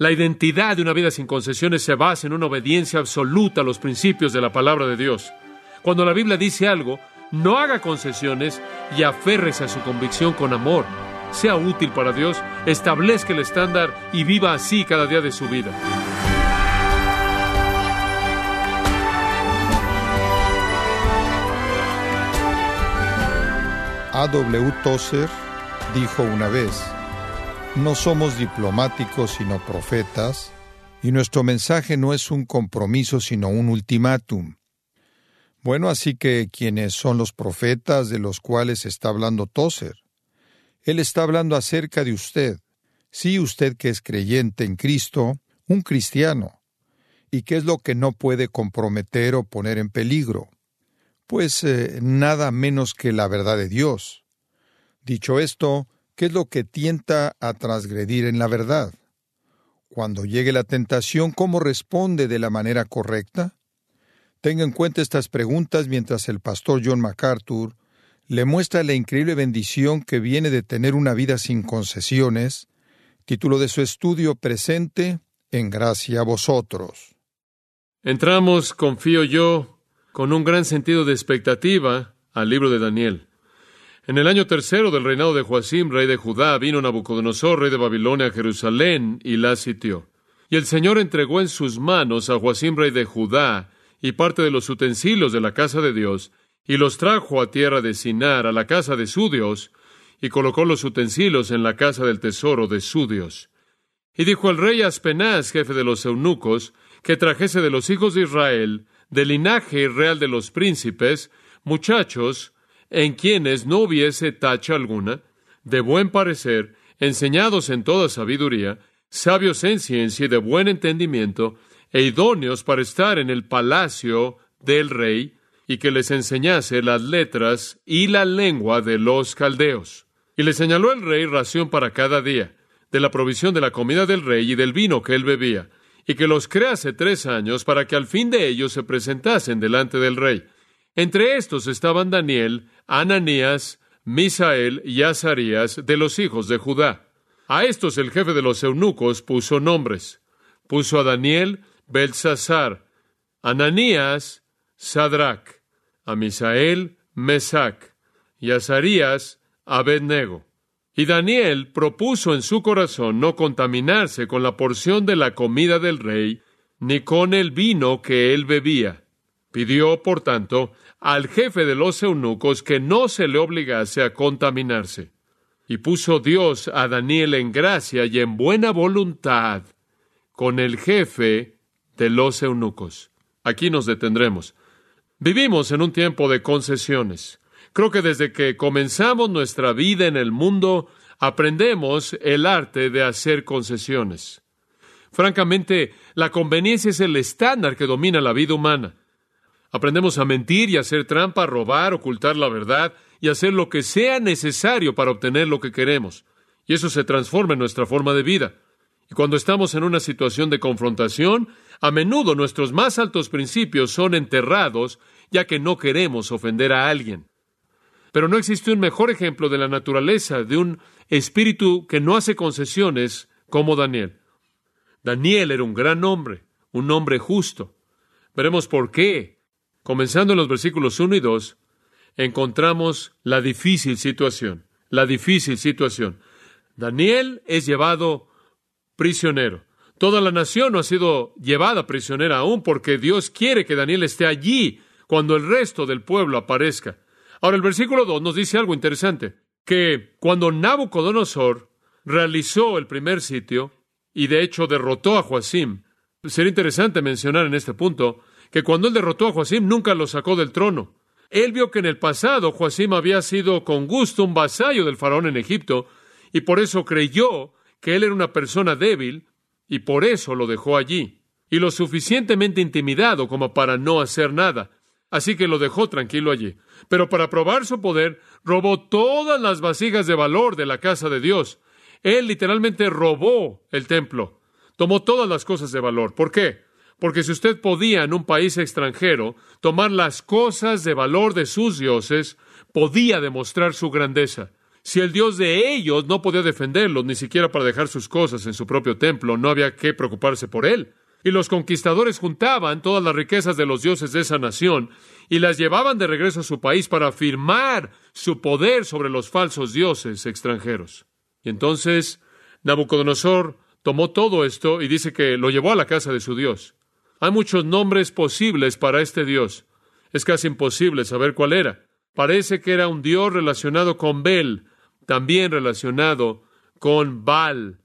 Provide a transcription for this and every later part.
La identidad de una vida sin concesiones se basa en una obediencia absoluta a los principios de la palabra de Dios. Cuando la Biblia dice algo, no haga concesiones y aférrese a su convicción con amor. Sea útil para Dios, establezca el estándar y viva así cada día de su vida. A.W. Tozer dijo una vez, no somos diplomáticos sino profetas, y nuestro mensaje no es un compromiso sino un ultimátum. Bueno, así que ¿quiénes son los profetas de los cuales está hablando Tozer? Él está hablando acerca de usted. Sí, usted que es creyente en Cristo, un cristiano. ¿Y qué es lo que no puede comprometer o poner en peligro? Pues eh, nada menos que la verdad de Dios. Dicho esto, ¿qué es lo que tienta a transgredir en la verdad? Cuando llegue la tentación, ¿cómo responde de la manera correcta? Tenga en cuenta estas preguntas mientras el pastor John MacArthur le muestra la increíble bendición que viene de tener una vida sin concesiones, título de su estudio presente, En gracia a vosotros. Entramos, confío yo, con un gran sentido de expectativa al libro de Daniel. En el año tercero del reinado de Joacim, rey de Judá, vino Nabucodonosor, rey de Babilonia, a Jerusalén y la sitió. Y el Señor entregó en sus manos a Joacim, rey de Judá, y parte de los utensilios de la casa de Dios, y los trajo a tierra de Sinar, a la casa de su Dios, y colocó los utensilios en la casa del tesoro de su Dios. Y dijo el rey Aspenaz, jefe de los eunucos, que trajese de los hijos de Israel, del linaje real de los príncipes, muchachos, en quienes no hubiese tacha alguna, de buen parecer, enseñados en toda sabiduría, sabios en ciencia y de buen entendimiento, e idóneos para estar en el palacio del rey, y que les enseñase las letras y la lengua de los caldeos. Y le señaló el rey ración para cada día, de la provisión de la comida del rey y del vino que él bebía, y que los crease tres años para que al fin de ellos se presentasen delante del rey. Entre estos estaban Daniel, Ananías, Misael y Azarías de los hijos de Judá. A estos el jefe de los eunucos puso nombres. Puso a Daniel Belsasar, Ananías, Sadrach, a Misael, Mesac, y Azarías, Abednego. Y Daniel propuso en su corazón no contaminarse con la porción de la comida del rey, ni con el vino que él bebía. Pidió, por tanto, al jefe de los eunucos que no se le obligase a contaminarse. Y puso Dios a Daniel en gracia y en buena voluntad con el jefe de los eunucos. Aquí nos detendremos. Vivimos en un tiempo de concesiones. Creo que desde que comenzamos nuestra vida en el mundo, aprendemos el arte de hacer concesiones. Francamente, la conveniencia es el estándar que domina la vida humana. Aprendemos a mentir y a hacer trampa, robar, ocultar la verdad y hacer lo que sea necesario para obtener lo que queremos. Y eso se transforma en nuestra forma de vida. Y cuando estamos en una situación de confrontación, a menudo nuestros más altos principios son enterrados ya que no queremos ofender a alguien. Pero no existe un mejor ejemplo de la naturaleza de un espíritu que no hace concesiones como Daniel. Daniel era un gran hombre, un hombre justo. Veremos por qué. Comenzando en los versículos 1 y 2, encontramos la difícil situación, la difícil situación. Daniel es llevado prisionero. Toda la nación no ha sido llevada prisionera aún porque Dios quiere que Daniel esté allí cuando el resto del pueblo aparezca. Ahora el versículo 2 nos dice algo interesante, que cuando Nabucodonosor realizó el primer sitio y de hecho derrotó a Joacim, sería interesante mencionar en este punto que cuando él derrotó a Joacim nunca lo sacó del trono. Él vio que en el pasado Joacim había sido con gusto un vasallo del faraón en Egipto y por eso creyó que él era una persona débil y por eso lo dejó allí, y lo suficientemente intimidado como para no hacer nada. Así que lo dejó tranquilo allí. Pero para probar su poder, robó todas las vasijas de valor de la casa de Dios. Él literalmente robó el templo. Tomó todas las cosas de valor. ¿Por qué? Porque si usted podía en un país extranjero tomar las cosas de valor de sus dioses, podía demostrar su grandeza. Si el Dios de ellos no podía defenderlos, ni siquiera para dejar sus cosas en su propio templo, no había que preocuparse por él. Y los conquistadores juntaban todas las riquezas de los dioses de esa nación y las llevaban de regreso a su país para afirmar su poder sobre los falsos dioses extranjeros. Y entonces Nabucodonosor tomó todo esto y dice que lo llevó a la casa de su Dios. Hay muchos nombres posibles para este Dios. Es casi imposible saber cuál era. Parece que era un Dios relacionado con Bel, también relacionado con Baal.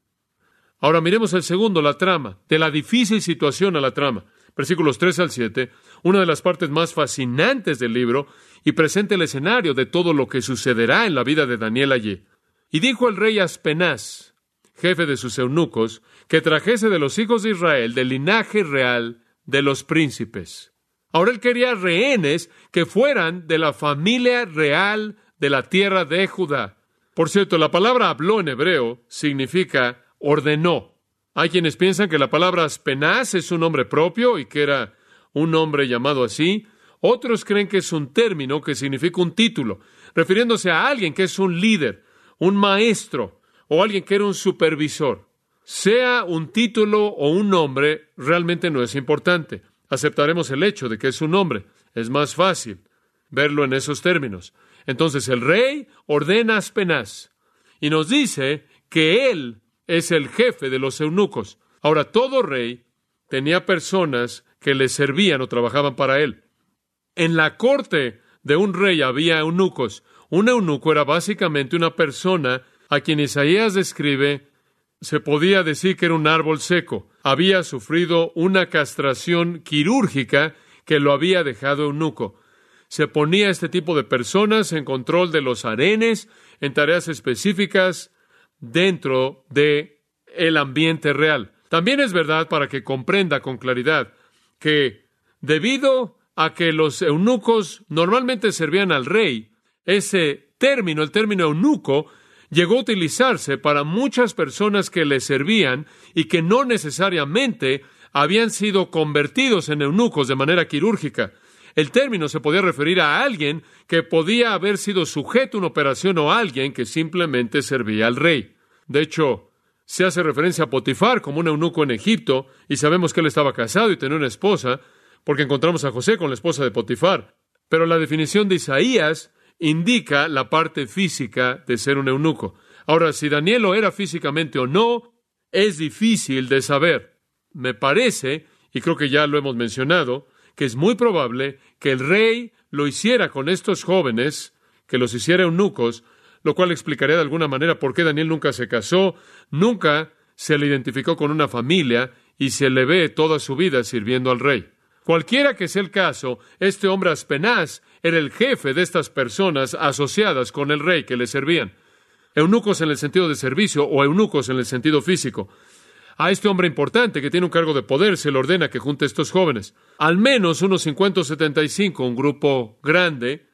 Ahora miremos el segundo, la trama, de la difícil situación a la trama. Versículos 3 al 7, una de las partes más fascinantes del libro y presenta el escenario de todo lo que sucederá en la vida de Daniel allí. Y dijo el rey Aspenaz, jefe de sus eunucos, que trajese de los hijos de Israel del linaje real de los príncipes. Ahora él quería rehenes que fueran de la familia real de la tierra de Judá. Por cierto, la palabra habló en hebreo significa ordenó. Hay quienes piensan que la palabra aspenaz es un nombre propio y que era un nombre llamado así. Otros creen que es un término que significa un título, refiriéndose a alguien que es un líder, un maestro o alguien que era un supervisor. Sea un título o un nombre, realmente no es importante. Aceptaremos el hecho de que es un nombre. Es más fácil verlo en esos términos. Entonces el rey ordena Aspenaz y nos dice que él es el jefe de los eunucos. Ahora, todo rey tenía personas que le servían o trabajaban para él. En la corte de un rey había eunucos. Un eunuco era básicamente una persona a quien Isaías describe, se podía decir que era un árbol seco. Había sufrido una castración quirúrgica que lo había dejado eunuco. Se ponía este tipo de personas en control de los arenes, en tareas específicas, dentro de el ambiente real. También es verdad para que comprenda con claridad que debido a que los eunucos normalmente servían al rey, ese término, el término eunuco, llegó a utilizarse para muchas personas que le servían y que no necesariamente habían sido convertidos en eunucos de manera quirúrgica. El término se podía referir a alguien que podía haber sido sujeto a una operación o alguien que simplemente servía al rey. De hecho, se hace referencia a Potifar como un eunuco en Egipto, y sabemos que él estaba casado y tenía una esposa, porque encontramos a José con la esposa de Potifar. Pero la definición de Isaías indica la parte física de ser un eunuco. Ahora, si Daniel lo era físicamente o no, es difícil de saber. Me parece, y creo que ya lo hemos mencionado, que es muy probable que el rey lo hiciera con estos jóvenes, que los hiciera eunucos, lo cual explicaría de alguna manera por qué Daniel nunca se casó, nunca se le identificó con una familia y se le ve toda su vida sirviendo al rey. Cualquiera que sea el caso, este hombre Aspenaz era el jefe de estas personas asociadas con el rey que le servían. Eunucos en el sentido de servicio o eunucos en el sentido físico. A este hombre importante que tiene un cargo de poder se le ordena que junte a estos jóvenes. Al menos unos 50 o 75, un grupo grande,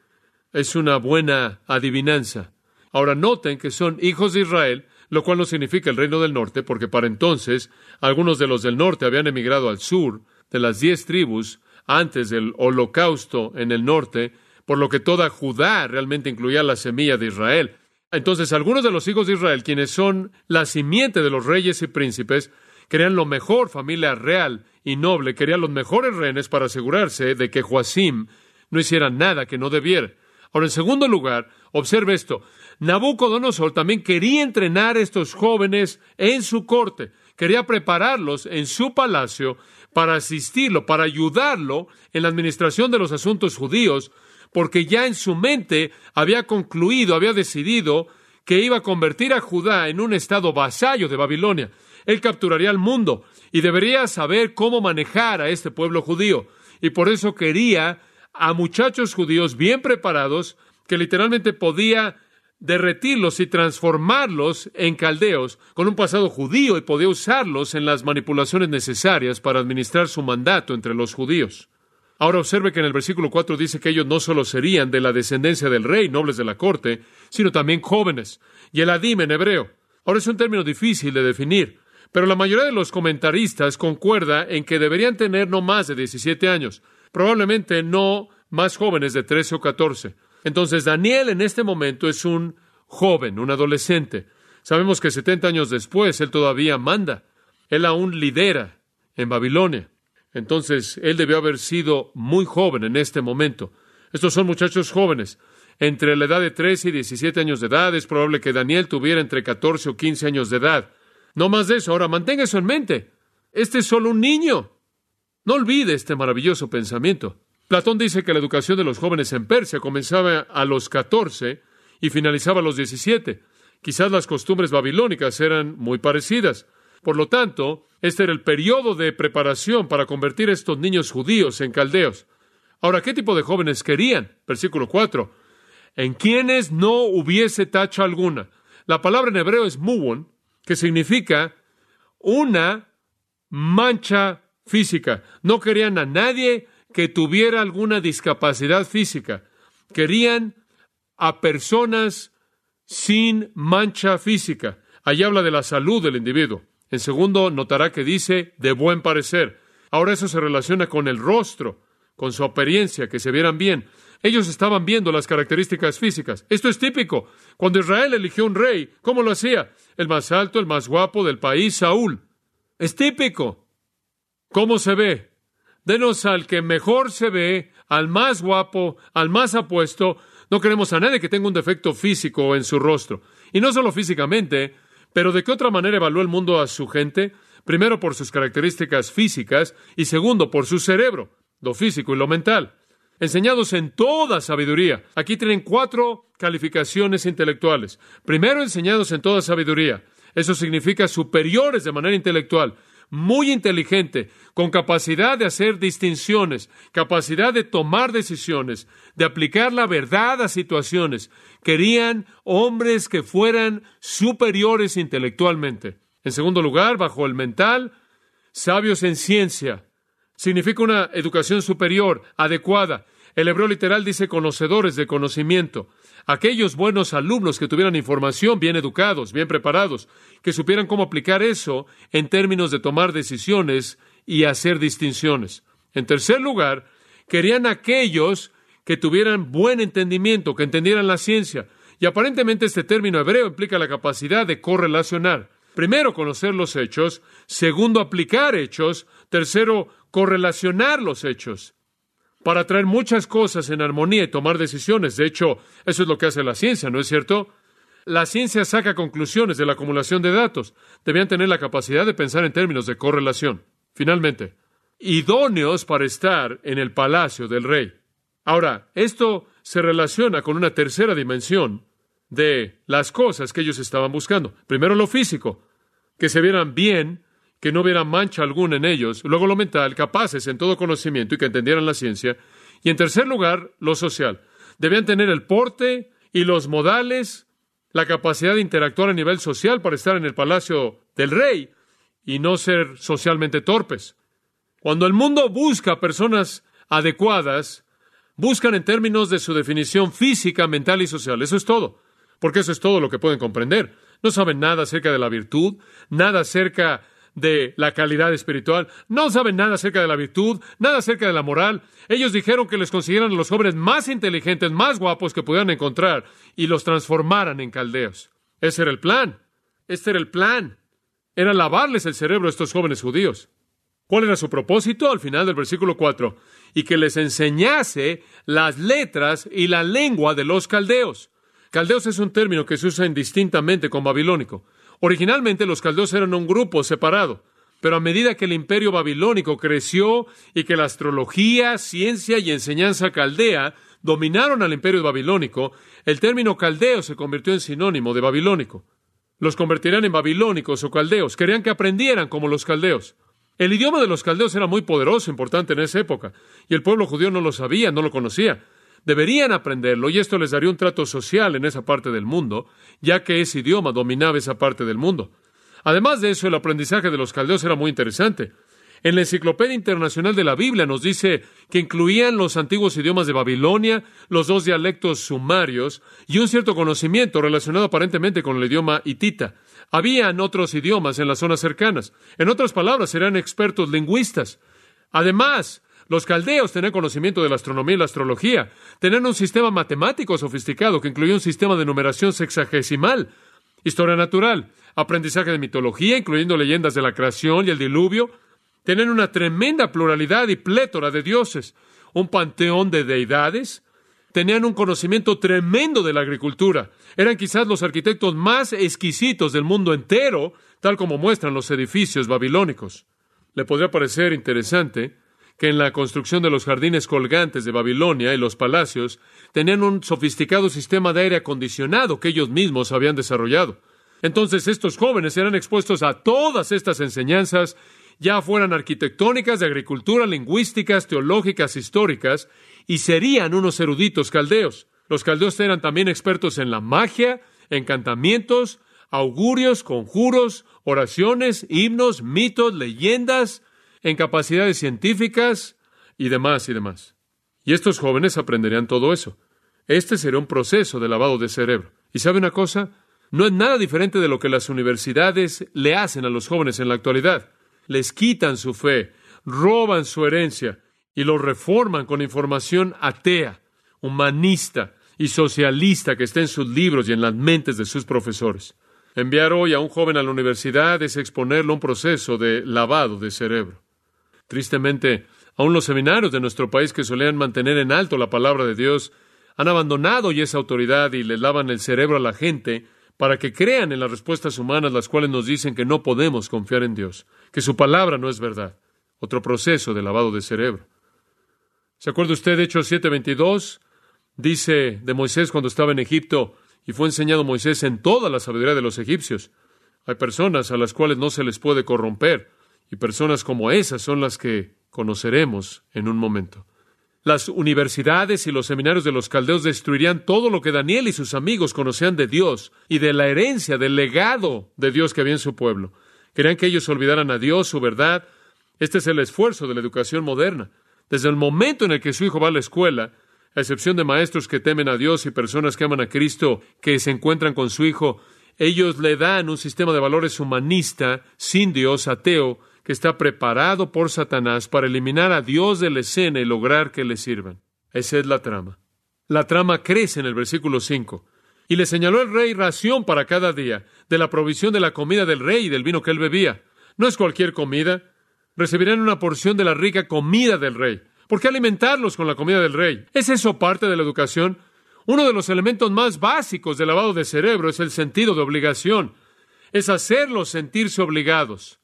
es una buena adivinanza. Ahora noten que son hijos de Israel, lo cual no significa el reino del norte, porque para entonces algunos de los del norte habían emigrado al sur, de las diez tribus, antes del holocausto en el norte, por lo que toda Judá realmente incluía la semilla de Israel. Entonces algunos de los hijos de Israel, quienes son la simiente de los reyes y príncipes, querían lo mejor, familia real y noble, querían los mejores rehenes para asegurarse de que Joacim no hiciera nada que no debiera. Ahora, en segundo lugar, observe esto. Nabucodonosor también quería entrenar a estos jóvenes en su corte, quería prepararlos en su palacio para asistirlo, para ayudarlo en la administración de los asuntos judíos, porque ya en su mente había concluido, había decidido que iba a convertir a Judá en un estado vasallo de Babilonia. Él capturaría al mundo y debería saber cómo manejar a este pueblo judío. Y por eso quería a muchachos judíos bien preparados que literalmente podía derretirlos y transformarlos en caldeos con un pasado judío y podía usarlos en las manipulaciones necesarias para administrar su mandato entre los judíos. Ahora observe que en el versículo 4 dice que ellos no solo serían de la descendencia del rey, nobles de la corte, sino también jóvenes. Y el adim en hebreo. Ahora es un término difícil de definir, pero la mayoría de los comentaristas concuerda en que deberían tener no más de 17 años, probablemente no más jóvenes de 13 o 14. Entonces Daniel en este momento es un joven, un adolescente. Sabemos que 70 años después él todavía manda. Él aún lidera en Babilonia. Entonces, él debió haber sido muy joven en este momento. Estos son muchachos jóvenes. Entre la edad de 13 y 17 años de edad, es probable que Daniel tuviera entre 14 o 15 años de edad. No más de eso. Ahora, mantenga eso en mente. Este es solo un niño. No olvide este maravilloso pensamiento. Platón dice que la educación de los jóvenes en Persia comenzaba a los 14 y finalizaba a los 17. Quizás las costumbres babilónicas eran muy parecidas. Por lo tanto, este era el periodo de preparación para convertir estos niños judíos en caldeos. Ahora, ¿qué tipo de jóvenes querían? Versículo 4. En quienes no hubiese tacha alguna. La palabra en hebreo es muwon, que significa una mancha física. No querían a nadie que tuviera alguna discapacidad física. Querían a personas sin mancha física. Allí habla de la salud del individuo. En segundo, notará que dice de buen parecer. Ahora eso se relaciona con el rostro, con su apariencia, que se vieran bien. Ellos estaban viendo las características físicas. Esto es típico. Cuando Israel eligió un rey, ¿cómo lo hacía? El más alto, el más guapo del país, Saúl. Es típico. ¿Cómo se ve? Denos al que mejor se ve, al más guapo, al más apuesto. No queremos a nadie que tenga un defecto físico en su rostro. Y no solo físicamente, pero ¿de qué otra manera evalúa el mundo a su gente? Primero por sus características físicas y segundo por su cerebro, lo físico y lo mental. Enseñados en toda sabiduría. Aquí tienen cuatro calificaciones intelectuales. Primero, enseñados en toda sabiduría. Eso significa superiores de manera intelectual muy inteligente, con capacidad de hacer distinciones, capacidad de tomar decisiones, de aplicar la verdad a situaciones. Querían hombres que fueran superiores intelectualmente. En segundo lugar, bajo el mental, sabios en ciencia. Significa una educación superior, adecuada. El hebreo literal dice conocedores de conocimiento aquellos buenos alumnos que tuvieran información, bien educados, bien preparados, que supieran cómo aplicar eso en términos de tomar decisiones y hacer distinciones. En tercer lugar, querían aquellos que tuvieran buen entendimiento, que entendieran la ciencia. Y aparentemente este término hebreo implica la capacidad de correlacionar. Primero, conocer los hechos. Segundo, aplicar hechos. Tercero, correlacionar los hechos para traer muchas cosas en armonía y tomar decisiones. De hecho, eso es lo que hace la ciencia, ¿no es cierto? La ciencia saca conclusiones de la acumulación de datos. Debían tener la capacidad de pensar en términos de correlación. Finalmente, idóneos para estar en el palacio del rey. Ahora, esto se relaciona con una tercera dimensión de las cosas que ellos estaban buscando. Primero lo físico, que se vieran bien que no hubiera mancha alguna en ellos, luego lo mental, capaces en todo conocimiento y que entendieran la ciencia, y en tercer lugar, lo social. Debían tener el porte y los modales, la capacidad de interactuar a nivel social para estar en el palacio del rey y no ser socialmente torpes. Cuando el mundo busca personas adecuadas, buscan en términos de su definición física, mental y social. Eso es todo, porque eso es todo lo que pueden comprender. No saben nada acerca de la virtud, nada acerca de la calidad espiritual, no saben nada acerca de la virtud, nada acerca de la moral. Ellos dijeron que les consiguieran a los jóvenes más inteligentes, más guapos que pudieran encontrar y los transformaran en caldeos. Ese era el plan. Este era el plan. Era lavarles el cerebro a estos jóvenes judíos. ¿Cuál era su propósito? Al final del versículo 4. Y que les enseñase las letras y la lengua de los caldeos. Caldeos es un término que se usa indistintamente con babilónico. Originalmente los caldeos eran un grupo separado, pero a medida que el imperio babilónico creció y que la astrología, ciencia y enseñanza caldea dominaron al imperio babilónico, el término caldeo se convirtió en sinónimo de babilónico. Los convertirían en babilónicos o caldeos. Querían que aprendieran como los caldeos. El idioma de los caldeos era muy poderoso, importante en esa época, y el pueblo judío no lo sabía, no lo conocía. Deberían aprenderlo y esto les daría un trato social en esa parte del mundo, ya que ese idioma dominaba esa parte del mundo. Además de eso, el aprendizaje de los caldeos era muy interesante. En la Enciclopedia Internacional de la Biblia nos dice que incluían los antiguos idiomas de Babilonia, los dos dialectos sumarios y un cierto conocimiento relacionado aparentemente con el idioma hitita. Habían otros idiomas en las zonas cercanas. En otras palabras, eran expertos lingüistas. Además, Los caldeos tenían conocimiento de la astronomía y la astrología. Tenían un sistema matemático sofisticado que incluía un sistema de numeración sexagesimal, historia natural, aprendizaje de mitología, incluyendo leyendas de la creación y el diluvio. Tenían una tremenda pluralidad y plétora de dioses, un panteón de deidades. Tenían un conocimiento tremendo de la agricultura. Eran quizás los arquitectos más exquisitos del mundo entero, tal como muestran los edificios babilónicos. Le podría parecer interesante que en la construcción de los jardines colgantes de Babilonia y los palacios tenían un sofisticado sistema de aire acondicionado que ellos mismos habían desarrollado. Entonces estos jóvenes eran expuestos a todas estas enseñanzas, ya fueran arquitectónicas, de agricultura, lingüísticas, teológicas, históricas, y serían unos eruditos caldeos. Los caldeos eran también expertos en la magia, encantamientos, augurios, conjuros, oraciones, himnos, mitos, leyendas, en capacidades científicas y demás y demás. Y estos jóvenes aprenderían todo eso. Este sería un proceso de lavado de cerebro. ¿Y sabe una cosa? No es nada diferente de lo que las universidades le hacen a los jóvenes en la actualidad. Les quitan su fe, roban su herencia y los reforman con información atea, humanista y socialista que está en sus libros y en las mentes de sus profesores. Enviar hoy a un joven a la universidad es exponerlo a un proceso de lavado de cerebro. Tristemente, aún los seminarios de nuestro país que solían mantener en alto la palabra de Dios han abandonado ya esa autoridad y le lavan el cerebro a la gente para que crean en las respuestas humanas las cuales nos dicen que no podemos confiar en Dios, que su palabra no es verdad. Otro proceso de lavado de cerebro. ¿Se acuerda usted de Hechos 7:22? Dice de Moisés cuando estaba en Egipto y fue enseñado Moisés en toda la sabiduría de los egipcios. Hay personas a las cuales no se les puede corromper y personas como esas son las que conoceremos en un momento. Las universidades y los seminarios de los caldeos destruirían todo lo que Daniel y sus amigos conocían de Dios y de la herencia, del legado de Dios que había en su pueblo. Querían que ellos olvidaran a Dios, su verdad. Este es el esfuerzo de la educación moderna. Desde el momento en el que su hijo va a la escuela, a excepción de maestros que temen a Dios y personas que aman a Cristo, que se encuentran con su hijo, ellos le dan un sistema de valores humanista, sin Dios, ateo, que está preparado por Satanás para eliminar a Dios de la escena y lograr que le sirvan. Esa es la trama. La trama crece en el versículo 5. Y le señaló el rey ración para cada día, de la provisión de la comida del rey y del vino que él bebía. No es cualquier comida. Recibirán una porción de la rica comida del rey. ¿Por qué alimentarlos con la comida del rey? ¿Es eso parte de la educación? Uno de los elementos más básicos del lavado de cerebro es el sentido de obligación. Es hacerlos sentirse obligados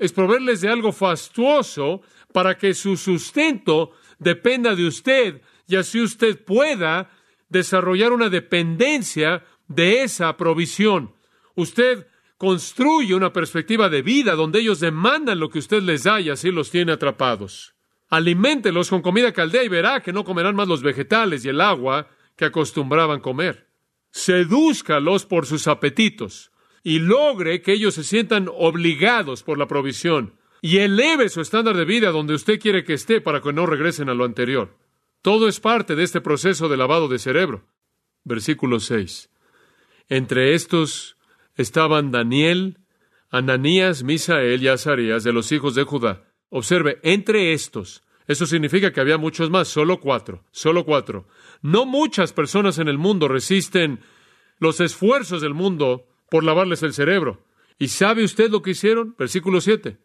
es proveerles de algo fastuoso para que su sustento dependa de usted y así usted pueda desarrollar una dependencia de esa provisión. Usted construye una perspectiva de vida donde ellos demandan lo que usted les da y así los tiene atrapados. Aliméntelos con comida caldea y verá que no comerán más los vegetales y el agua que acostumbraban comer. Sedúzcalos por sus apetitos y logre que ellos se sientan obligados por la provisión y eleve su estándar de vida donde usted quiere que esté para que no regresen a lo anterior. Todo es parte de este proceso de lavado de cerebro. Versículo 6. Entre estos estaban Daniel, Ananías, Misael y Azarías de los hijos de Judá. Observe, entre estos. Eso significa que había muchos más, solo cuatro, solo cuatro. No muchas personas en el mundo resisten los esfuerzos del mundo por lavarles el cerebro. ¿Y sabe usted lo que hicieron? Versículo 7.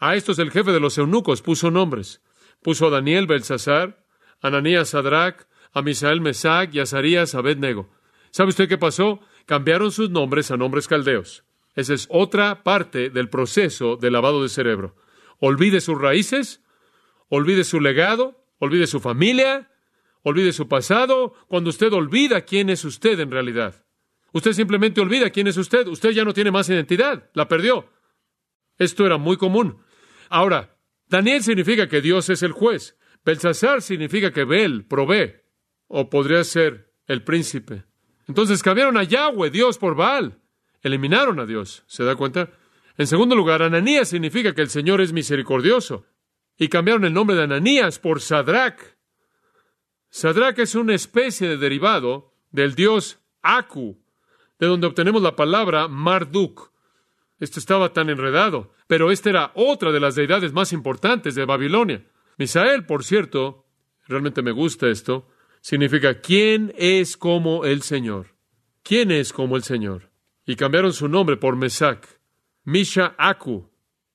A estos el jefe de los eunucos puso nombres. Puso a Daniel Belsasar, Ananías Sadrach, a Misael Mesac y a Azarías Abednego. ¿Sabe usted qué pasó? Cambiaron sus nombres a nombres caldeos. Esa es otra parte del proceso de lavado de cerebro. Olvide sus raíces, olvide su legado, olvide su familia, olvide su pasado, cuando usted olvida quién es usted en realidad. Usted simplemente olvida quién es usted. Usted ya no tiene más identidad. La perdió. Esto era muy común. Ahora, Daniel significa que Dios es el juez. Belsasar significa que Bel provee. O podría ser el príncipe. Entonces cambiaron a Yahweh, Dios, por Baal. Eliminaron a Dios. ¿Se da cuenta? En segundo lugar, Ananías significa que el Señor es misericordioso. Y cambiaron el nombre de Ananías por Sadrach. Sadrach es una especie de derivado del dios Aku, de donde obtenemos la palabra Marduk. Esto estaba tan enredado, pero esta era otra de las deidades más importantes de Babilonia. Misael, por cierto, realmente me gusta esto, significa ¿quién es como el Señor? ¿Quién es como el Señor? Y cambiaron su nombre por Mesac. Misha Aku.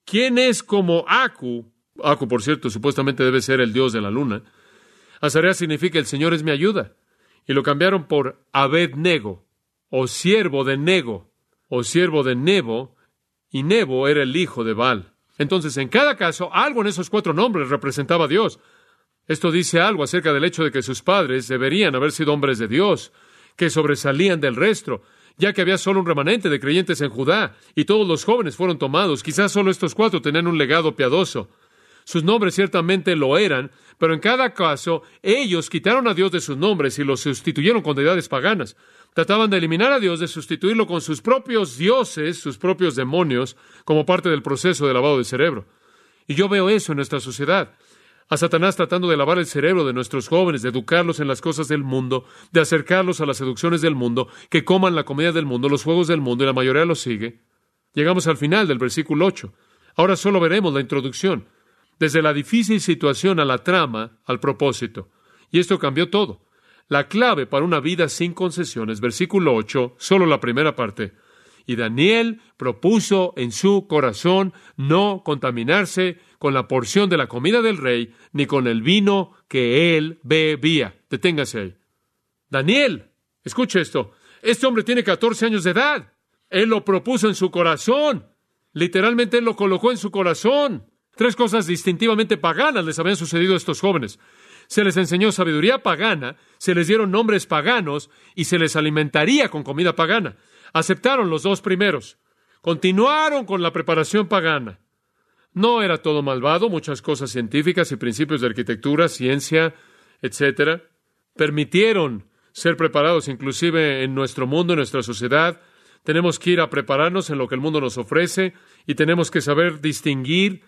¿Quién es como Aku? Aku, por cierto, supuestamente debe ser el dios de la luna. Azarea significa el Señor es mi ayuda. Y lo cambiaron por Abednego, o siervo de Nego, o siervo de Nebo, y Nebo era el hijo de Baal. Entonces, en cada caso, algo en esos cuatro nombres representaba a Dios. Esto dice algo acerca del hecho de que sus padres deberían haber sido hombres de Dios, que sobresalían del resto, ya que había solo un remanente de creyentes en Judá, y todos los jóvenes fueron tomados. Quizás solo estos cuatro tenían un legado piadoso. Sus nombres ciertamente lo eran, pero en cada caso ellos quitaron a Dios de sus nombres y los sustituyeron con deidades paganas. Trataban de eliminar a Dios, de sustituirlo con sus propios dioses, sus propios demonios, como parte del proceso de lavado de cerebro. Y yo veo eso en nuestra sociedad. A Satanás tratando de lavar el cerebro de nuestros jóvenes, de educarlos en las cosas del mundo, de acercarlos a las seducciones del mundo, que coman la comida del mundo, los juegos del mundo, y la mayoría los sigue. Llegamos al final del versículo 8. Ahora solo veremos la introducción, desde la difícil situación a la trama, al propósito. Y esto cambió todo. La clave para una vida sin concesiones, versículo 8, solo la primera parte. Y Daniel propuso en su corazón no contaminarse con la porción de la comida del rey, ni con el vino que él bebía. Deténgase ahí. Daniel, escuche esto. Este hombre tiene 14 años de edad. Él lo propuso en su corazón. Literalmente él lo colocó en su corazón. Tres cosas distintivamente paganas les habían sucedido a estos jóvenes se les enseñó sabiduría pagana, se les dieron nombres paganos y se les alimentaría con comida pagana. Aceptaron los dos primeros. Continuaron con la preparación pagana. No era todo malvado, muchas cosas científicas y principios de arquitectura, ciencia, etcétera, permitieron ser preparados inclusive en nuestro mundo, en nuestra sociedad. Tenemos que ir a prepararnos en lo que el mundo nos ofrece y tenemos que saber distinguir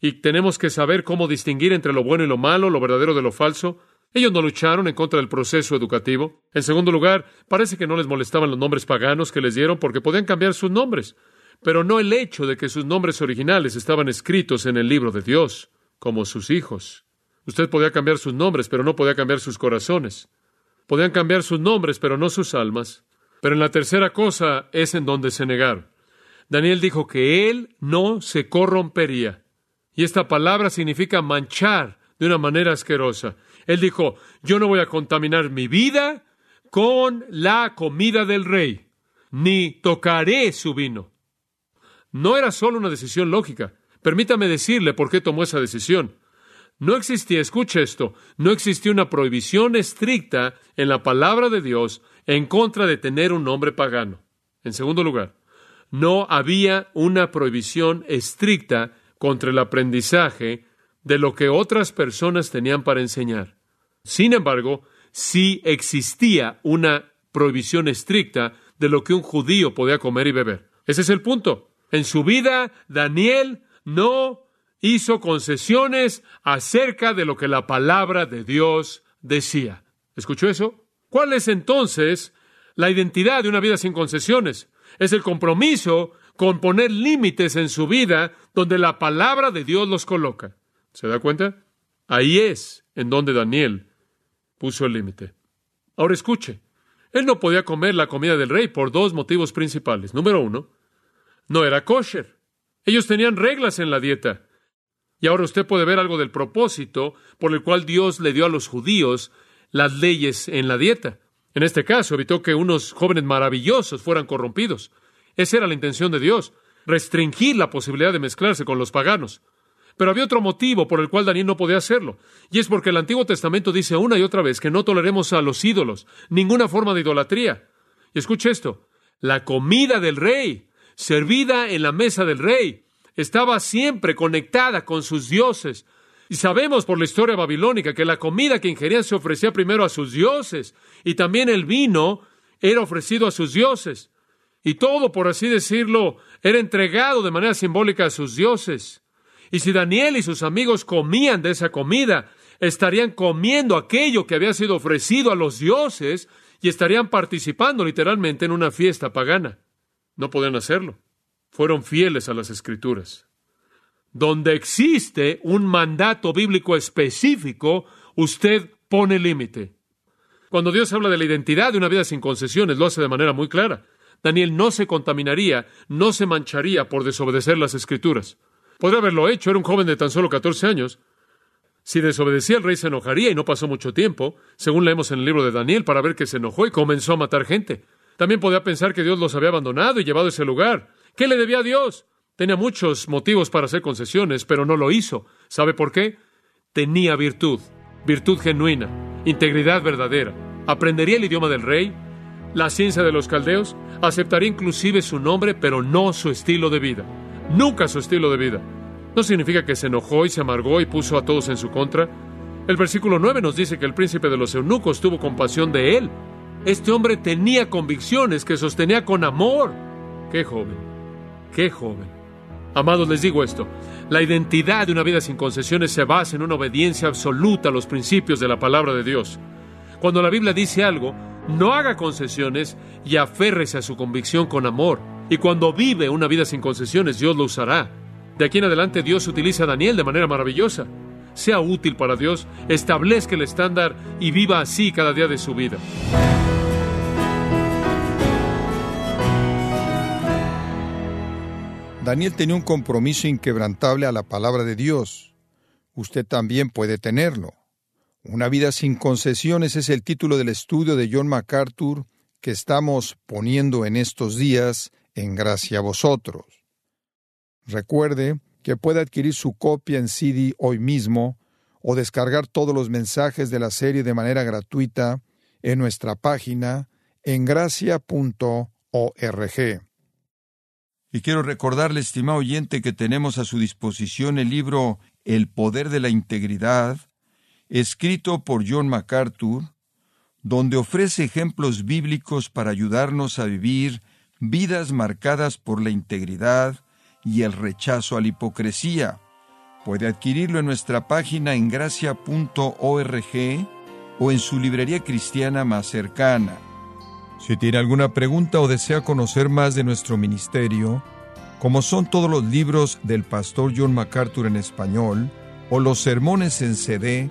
y tenemos que saber cómo distinguir entre lo bueno y lo malo, lo verdadero de lo falso. Ellos no lucharon en contra del proceso educativo. En segundo lugar, parece que no les molestaban los nombres paganos que les dieron porque podían cambiar sus nombres, pero no el hecho de que sus nombres originales estaban escritos en el libro de Dios, como sus hijos. Usted podía cambiar sus nombres, pero no podía cambiar sus corazones. Podían cambiar sus nombres, pero no sus almas. Pero en la tercera cosa es en donde se negaron. Daniel dijo que él no se corrompería. Y esta palabra significa manchar de una manera asquerosa. Él dijo, yo no voy a contaminar mi vida con la comida del rey, ni tocaré su vino. No era solo una decisión lógica. Permítame decirle por qué tomó esa decisión. No existía, escuche esto, no existía una prohibición estricta en la palabra de Dios en contra de tener un nombre pagano. En segundo lugar, no había una prohibición estricta contra el aprendizaje de lo que otras personas tenían para enseñar. Sin embargo, sí existía una prohibición estricta de lo que un judío podía comer y beber. Ese es el punto. En su vida, Daniel no hizo concesiones acerca de lo que la palabra de Dios decía. ¿Escuchó eso? ¿Cuál es entonces la identidad de una vida sin concesiones? Es el compromiso con poner límites en su vida donde la palabra de Dios los coloca. ¿Se da cuenta? Ahí es en donde Daniel puso el límite. Ahora escuche, él no podía comer la comida del rey por dos motivos principales. Número uno, no era kosher. Ellos tenían reglas en la dieta. Y ahora usted puede ver algo del propósito por el cual Dios le dio a los judíos las leyes en la dieta. En este caso, evitó que unos jóvenes maravillosos fueran corrompidos. Esa era la intención de Dios, restringir la posibilidad de mezclarse con los paganos. Pero había otro motivo por el cual Daniel no podía hacerlo, y es porque el Antiguo Testamento dice una y otra vez que no toleremos a los ídolos, ninguna forma de idolatría. Y escuche esto, la comida del rey, servida en la mesa del rey, estaba siempre conectada con sus dioses. Y sabemos por la historia babilónica que la comida que ingerían se ofrecía primero a sus dioses, y también el vino era ofrecido a sus dioses y todo, por así decirlo, era entregado de manera simbólica a sus dioses. Y si Daniel y sus amigos comían de esa comida, estarían comiendo aquello que había sido ofrecido a los dioses y estarían participando literalmente en una fiesta pagana. No podían hacerlo. Fueron fieles a las escrituras. Donde existe un mandato bíblico específico, usted pone límite. Cuando Dios habla de la identidad de una vida sin concesiones, lo hace de manera muy clara. Daniel no se contaminaría, no se mancharía por desobedecer las escrituras. Podría haberlo hecho, era un joven de tan solo 14 años. Si desobedecía, el rey se enojaría y no pasó mucho tiempo, según leemos en el libro de Daniel, para ver que se enojó y comenzó a matar gente. También podía pensar que Dios los había abandonado y llevado a ese lugar. ¿Qué le debía a Dios? Tenía muchos motivos para hacer concesiones, pero no lo hizo. ¿Sabe por qué? Tenía virtud, virtud genuina, integridad verdadera. Aprendería el idioma del rey, la ciencia de los caldeos, aceptaría inclusive su nombre, pero no su estilo de vida. Nunca su estilo de vida. No significa que se enojó y se amargó y puso a todos en su contra. El versículo 9 nos dice que el príncipe de los eunucos tuvo compasión de él. Este hombre tenía convicciones que sostenía con amor. Qué joven, qué joven. Amados, les digo esto, la identidad de una vida sin concesiones se basa en una obediencia absoluta a los principios de la palabra de Dios. Cuando la Biblia dice algo, no haga concesiones y aférrese a su convicción con amor. Y cuando vive una vida sin concesiones, Dios lo usará. De aquí en adelante Dios utiliza a Daniel de manera maravillosa. Sea útil para Dios, establezca el estándar y viva así cada día de su vida. Daniel tenía un compromiso inquebrantable a la palabra de Dios. Usted también puede tenerlo. Una vida sin concesiones es el título del estudio de John MacArthur que estamos poniendo en estos días en gracia a vosotros. Recuerde que puede adquirir su copia en CD hoy mismo o descargar todos los mensajes de la serie de manera gratuita en nuestra página en gracia.org. Y quiero recordarle, estimado oyente, que tenemos a su disposición el libro El poder de la integridad, escrito por John MacArthur, donde ofrece ejemplos bíblicos para ayudarnos a vivir vidas marcadas por la integridad y el rechazo a la hipocresía. Puede adquirirlo en nuestra página en gracia.org o en su librería cristiana más cercana. Si tiene alguna pregunta o desea conocer más de nuestro ministerio, como son todos los libros del pastor John MacArthur en español o los sermones en CD,